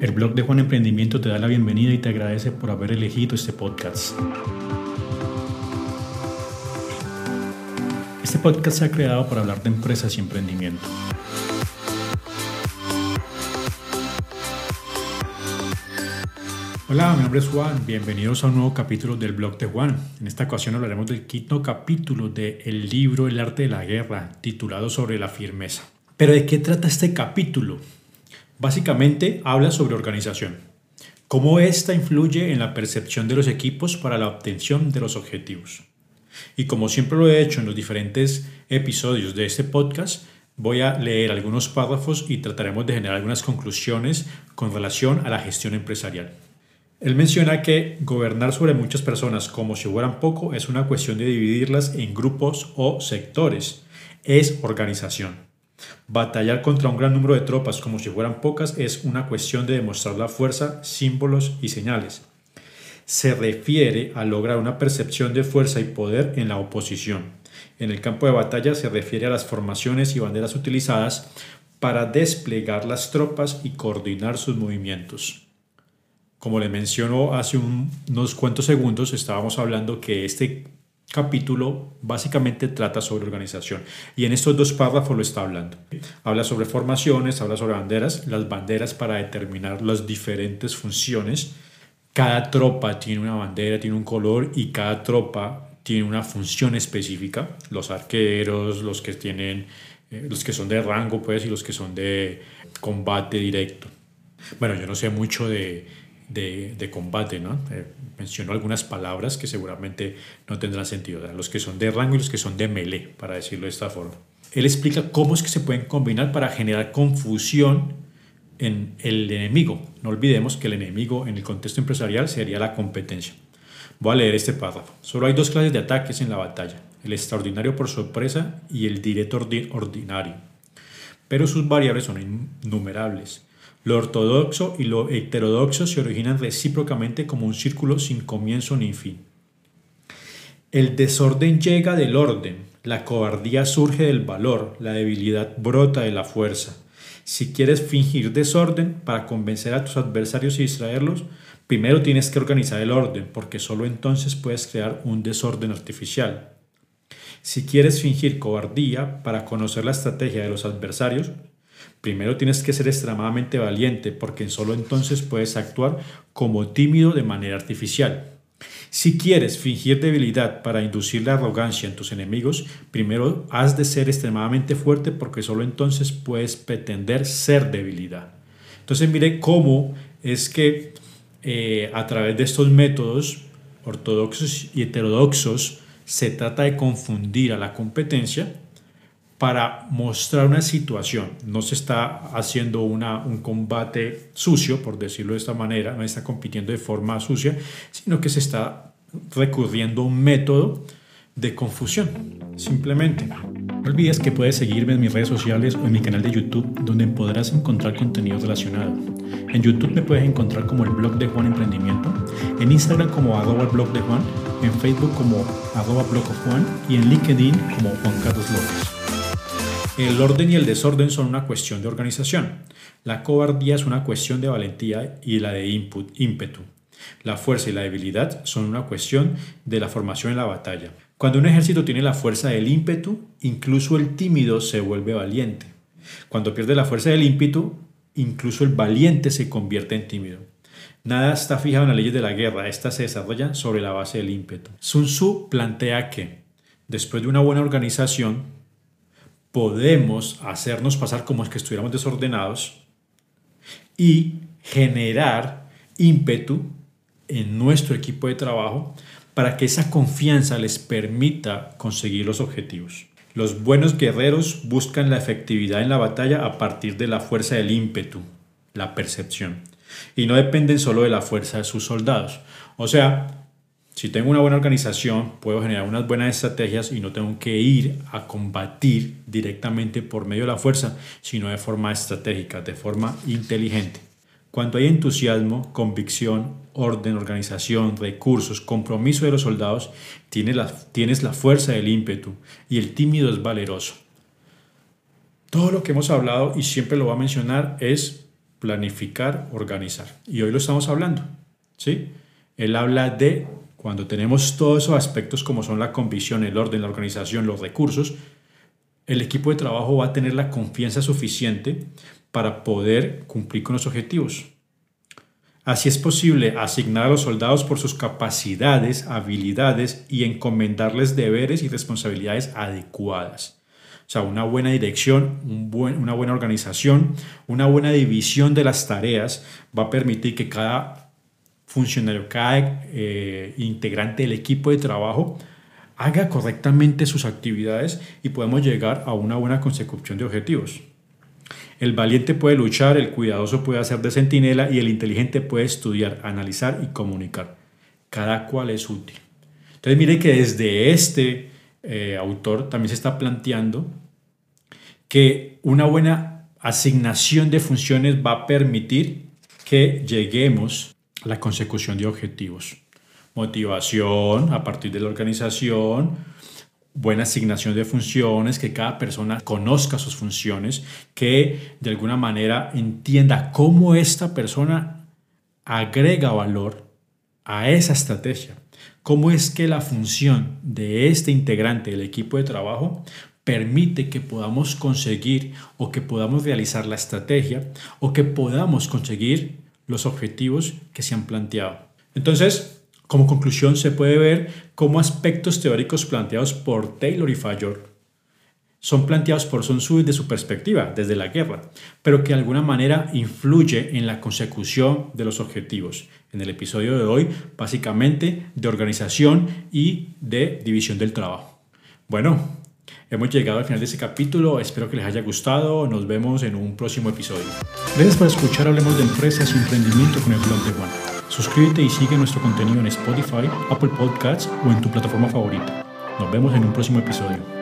El blog de Juan Emprendimiento te da la bienvenida y te agradece por haber elegido este podcast. Este podcast se ha creado para hablar de empresas y emprendimiento. Hola, mi nombre es Juan. Bienvenidos a un nuevo capítulo del blog de Juan. En esta ocasión hablaremos del quinto capítulo del libro El arte de la guerra, titulado Sobre la firmeza. Pero ¿de qué trata este capítulo? Básicamente habla sobre organización, cómo ésta influye en la percepción de los equipos para la obtención de los objetivos. Y como siempre lo he hecho en los diferentes episodios de este podcast, voy a leer algunos párrafos y trataremos de generar algunas conclusiones con relación a la gestión empresarial. Él menciona que gobernar sobre muchas personas como si fueran poco es una cuestión de dividirlas en grupos o sectores. Es organización. Batallar contra un gran número de tropas como si fueran pocas es una cuestión de demostrar la fuerza, símbolos y señales. Se refiere a lograr una percepción de fuerza y poder en la oposición. En el campo de batalla se refiere a las formaciones y banderas utilizadas para desplegar las tropas y coordinar sus movimientos. Como le mencionó hace unos cuantos segundos, estábamos hablando que este capítulo básicamente trata sobre organización y en estos dos párrafos lo está hablando. Habla sobre formaciones, habla sobre banderas, las banderas para determinar las diferentes funciones. Cada tropa tiene una bandera, tiene un color y cada tropa tiene una función específica. Los arqueros, los que tienen eh, los que son de rango pues y los que son de combate directo. Bueno, yo no sé mucho de de, combate, ¿no? Eh, algunas palabras que seguramente no tendrán sentido, los que son de rango y los que son de melee, para decirlo de esta forma. Él explica cómo es que se pueden combinar para generar confusión en el enemigo. No olvidemos que el enemigo en el contexto empresarial sería la competencia. Voy a leer este párrafo. Solo hay dos clases de ataques en la batalla, el extraordinario por sorpresa y el directo ordinario. Pero sus variables son innumerables. Lo ortodoxo y lo heterodoxo se originan recíprocamente como un círculo sin comienzo ni fin. El desorden llega del orden, la cobardía surge del valor, la debilidad brota de la fuerza. Si quieres fingir desorden para convencer a tus adversarios y distraerlos, primero tienes que organizar el orden, porque solo entonces puedes crear un desorden artificial. Si quieres fingir cobardía para conocer la estrategia de los adversarios, Primero tienes que ser extremadamente valiente porque solo entonces puedes actuar como tímido de manera artificial. Si quieres fingir debilidad para inducir la arrogancia en tus enemigos, primero has de ser extremadamente fuerte porque solo entonces puedes pretender ser debilidad. Entonces mire cómo es que eh, a través de estos métodos ortodoxos y heterodoxos se trata de confundir a la competencia para mostrar una situación. No se está haciendo una, un combate sucio, por decirlo de esta manera, no está compitiendo de forma sucia, sino que se está recurriendo a un método de confusión, simplemente. No olvides que puedes seguirme en mis redes sociales o en mi canal de YouTube, donde podrás encontrar contenido relacionado. En YouTube me puedes encontrar como el blog de Juan Emprendimiento, en Instagram como arroba blog de Juan, en Facebook como arroba blog of Juan y en LinkedIn como Juan Carlos López. El orden y el desorden son una cuestión de organización. La cobardía es una cuestión de valentía y la de ímpetu. La fuerza y la debilidad son una cuestión de la formación en la batalla. Cuando un ejército tiene la fuerza del ímpetu, incluso el tímido se vuelve valiente. Cuando pierde la fuerza del ímpetu, incluso el valiente se convierte en tímido. Nada está fijado en las leyes de la guerra, esta se desarrolla sobre la base del ímpetu. Sun Tzu plantea que, después de una buena organización, podemos hacernos pasar como es que estuviéramos desordenados y generar ímpetu en nuestro equipo de trabajo para que esa confianza les permita conseguir los objetivos. Los buenos guerreros buscan la efectividad en la batalla a partir de la fuerza del ímpetu, la percepción, y no dependen solo de la fuerza de sus soldados. O sea, si tengo una buena organización, puedo generar unas buenas estrategias y no tengo que ir a combatir directamente por medio de la fuerza, sino de forma estratégica, de forma inteligente. Cuando hay entusiasmo, convicción, orden, organización, recursos, compromiso de los soldados, tienes la, tienes la fuerza del ímpetu y el tímido es valeroso. Todo lo que hemos hablado y siempre lo voy a mencionar es planificar, organizar. Y hoy lo estamos hablando. ¿sí? Él habla de cuando tenemos todos esos aspectos como son la convicción, el orden, la organización, los recursos, el equipo de trabajo va a tener la confianza suficiente para poder cumplir con los objetivos. Así es posible asignar a los soldados por sus capacidades, habilidades y encomendarles deberes y responsabilidades adecuadas. O sea, una buena dirección, una buena organización, una buena división de las tareas va a permitir que cada funcionario, cada eh, integrante del equipo de trabajo haga correctamente sus actividades y podemos llegar a una buena consecución de objetivos. El valiente puede luchar, el cuidadoso puede hacer de centinela y el inteligente puede estudiar, analizar y comunicar. Cada cual es útil. Entonces mire que desde este eh, autor también se está planteando que una buena asignación de funciones va a permitir que lleguemos la consecución de objetivos. Motivación a partir de la organización, buena asignación de funciones, que cada persona conozca sus funciones, que de alguna manera entienda cómo esta persona agrega valor a esa estrategia, cómo es que la función de este integrante del equipo de trabajo permite que podamos conseguir o que podamos realizar la estrategia o que podamos conseguir los objetivos que se han planteado. Entonces, como conclusión, se puede ver cómo aspectos teóricos planteados por Taylor y Fayol son planteados por Sun Tzu desde su perspectiva, desde la guerra, pero que de alguna manera influye en la consecución de los objetivos. En el episodio de hoy, básicamente de organización y de división del trabajo. Bueno, hemos llegado al final de este capítulo, espero que les haya gustado, nos vemos en un próximo episodio. Gracias por escuchar Hablemos de Empresas y Emprendimiento con el blog de Juan. Suscríbete y sigue nuestro contenido en Spotify, Apple Podcasts o en tu plataforma favorita. Nos vemos en un próximo episodio.